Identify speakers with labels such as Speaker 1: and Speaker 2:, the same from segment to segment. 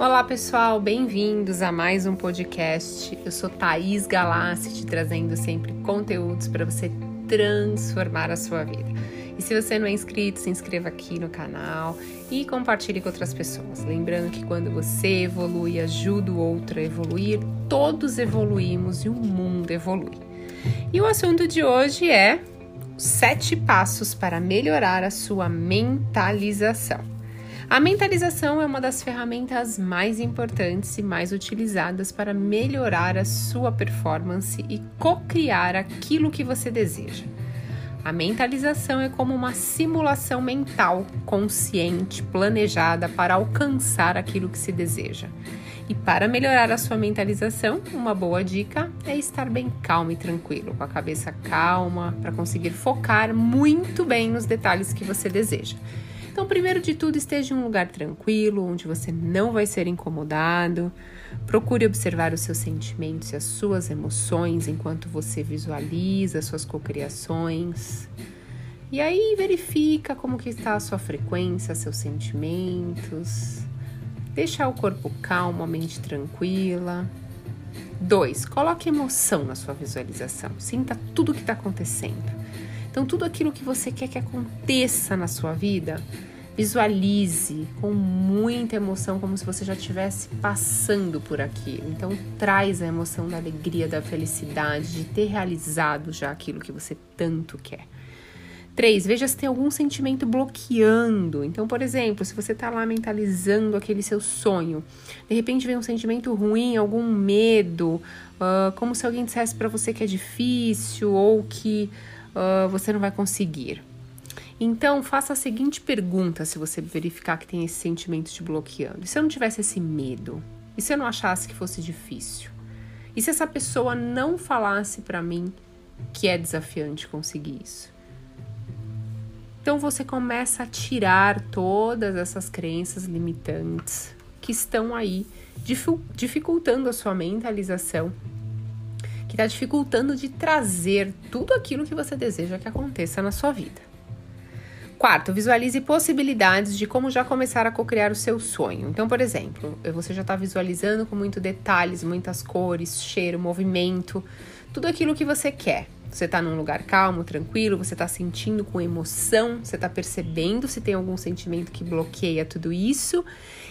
Speaker 1: Olá pessoal, bem-vindos a mais um podcast. Eu sou Thaís Galassi, te trazendo sempre conteúdos para você transformar a sua vida. E se você não é inscrito, se inscreva aqui no canal e compartilhe com outras pessoas. Lembrando que quando você evolui, ajuda o outro a evoluir, todos evoluímos e o mundo evolui. E o assunto de hoje é sete passos para melhorar a sua mentalização. A mentalização é uma das ferramentas mais importantes e mais utilizadas para melhorar a sua performance e co-criar aquilo que você deseja. A mentalização é como uma simulação mental consciente, planejada para alcançar aquilo que se deseja. E para melhorar a sua mentalização, uma boa dica é estar bem calmo e tranquilo, com a cabeça calma, para conseguir focar muito bem nos detalhes que você deseja. Então, primeiro de tudo, esteja em um lugar tranquilo, onde você não vai ser incomodado. Procure observar os seus sentimentos e as suas emoções enquanto você visualiza suas cocriações. E aí verifica como que está a sua frequência, seus sentimentos. Deixa o corpo calmo, a mente tranquila. 2. Coloque emoção na sua visualização. Sinta tudo o que está acontecendo. Então, tudo aquilo que você quer que aconteça na sua vida, visualize com muita emoção, como se você já estivesse passando por aquilo. Então, traz a emoção da alegria, da felicidade, de ter realizado já aquilo que você tanto quer. Três, veja se tem algum sentimento bloqueando. Então, por exemplo, se você está lá mentalizando aquele seu sonho, de repente vem um sentimento ruim, algum medo, uh, como se alguém dissesse para você que é difícil ou que uh, você não vai conseguir. Então, faça a seguinte pergunta se você verificar que tem esse sentimento te bloqueando. E se eu não tivesse esse medo? E se eu não achasse que fosse difícil? E se essa pessoa não falasse para mim que é desafiante conseguir isso? Então você começa a tirar todas essas crenças limitantes que estão aí dificultando a sua mentalização, está dificultando de trazer tudo aquilo que você deseja que aconteça na sua vida. Quarto, visualize possibilidades de como já começar a cocriar o seu sonho. Então, por exemplo, você já está visualizando com muitos detalhes, muitas cores, cheiro, movimento, tudo aquilo que você quer. Você está num lugar calmo, tranquilo, você está sentindo com emoção, você está percebendo se tem algum sentimento que bloqueia tudo isso.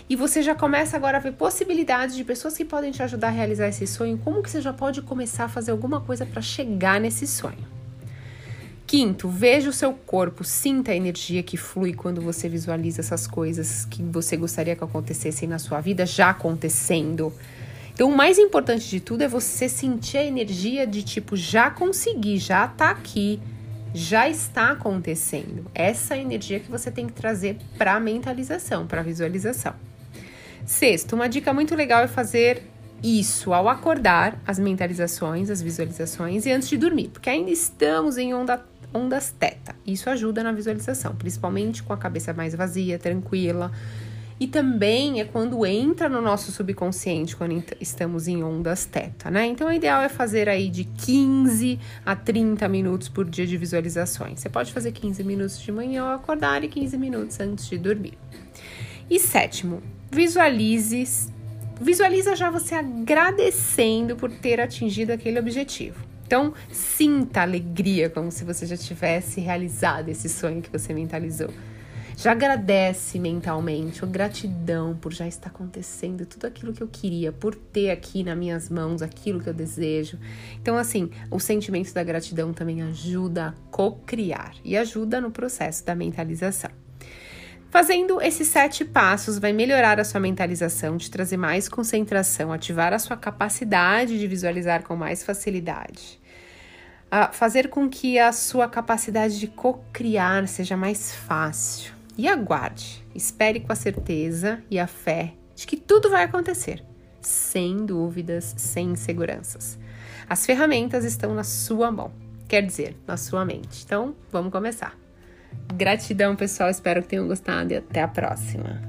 Speaker 1: E você já começa agora a ver possibilidades de pessoas que podem te ajudar a realizar esse sonho. Como que você já pode começar a fazer alguma coisa para chegar nesse sonho? Quinto, veja o seu corpo, sinta a energia que flui quando você visualiza essas coisas que você gostaria que acontecessem na sua vida já acontecendo. Então, o mais importante de tudo é você sentir a energia de tipo, já consegui, já tá aqui, já está acontecendo. Essa é energia que você tem que trazer para mentalização, para visualização. Sexto, uma dica muito legal é fazer isso ao acordar, as mentalizações, as visualizações e antes de dormir, porque ainda estamos em onda, ondas teta. Isso ajuda na visualização, principalmente com a cabeça mais vazia, tranquila e também é quando entra no nosso subconsciente, quando estamos em ondas teta, né? Então, o ideal é fazer aí de 15 a 30 minutos por dia de visualizações. Você pode fazer 15 minutos de manhã ao acordar e 15 minutos antes de dormir. E sétimo, visualize, visualiza já você agradecendo por ter atingido aquele objetivo. Então, sinta alegria como se você já tivesse realizado esse sonho que você mentalizou. Já agradece mentalmente, ou gratidão por já estar acontecendo tudo aquilo que eu queria, por ter aqui nas minhas mãos aquilo que eu desejo. Então, assim, o sentimento da gratidão também ajuda a co-criar e ajuda no processo da mentalização. Fazendo esses sete passos vai melhorar a sua mentalização, te trazer mais concentração, ativar a sua capacidade de visualizar com mais facilidade. A fazer com que a sua capacidade de co-criar seja mais fácil. E aguarde, espere com a certeza e a fé de que tudo vai acontecer, sem dúvidas, sem inseguranças. As ferramentas estão na sua mão, quer dizer, na sua mente. Então, vamos começar. Gratidão, pessoal. Espero que tenham gostado e até a próxima.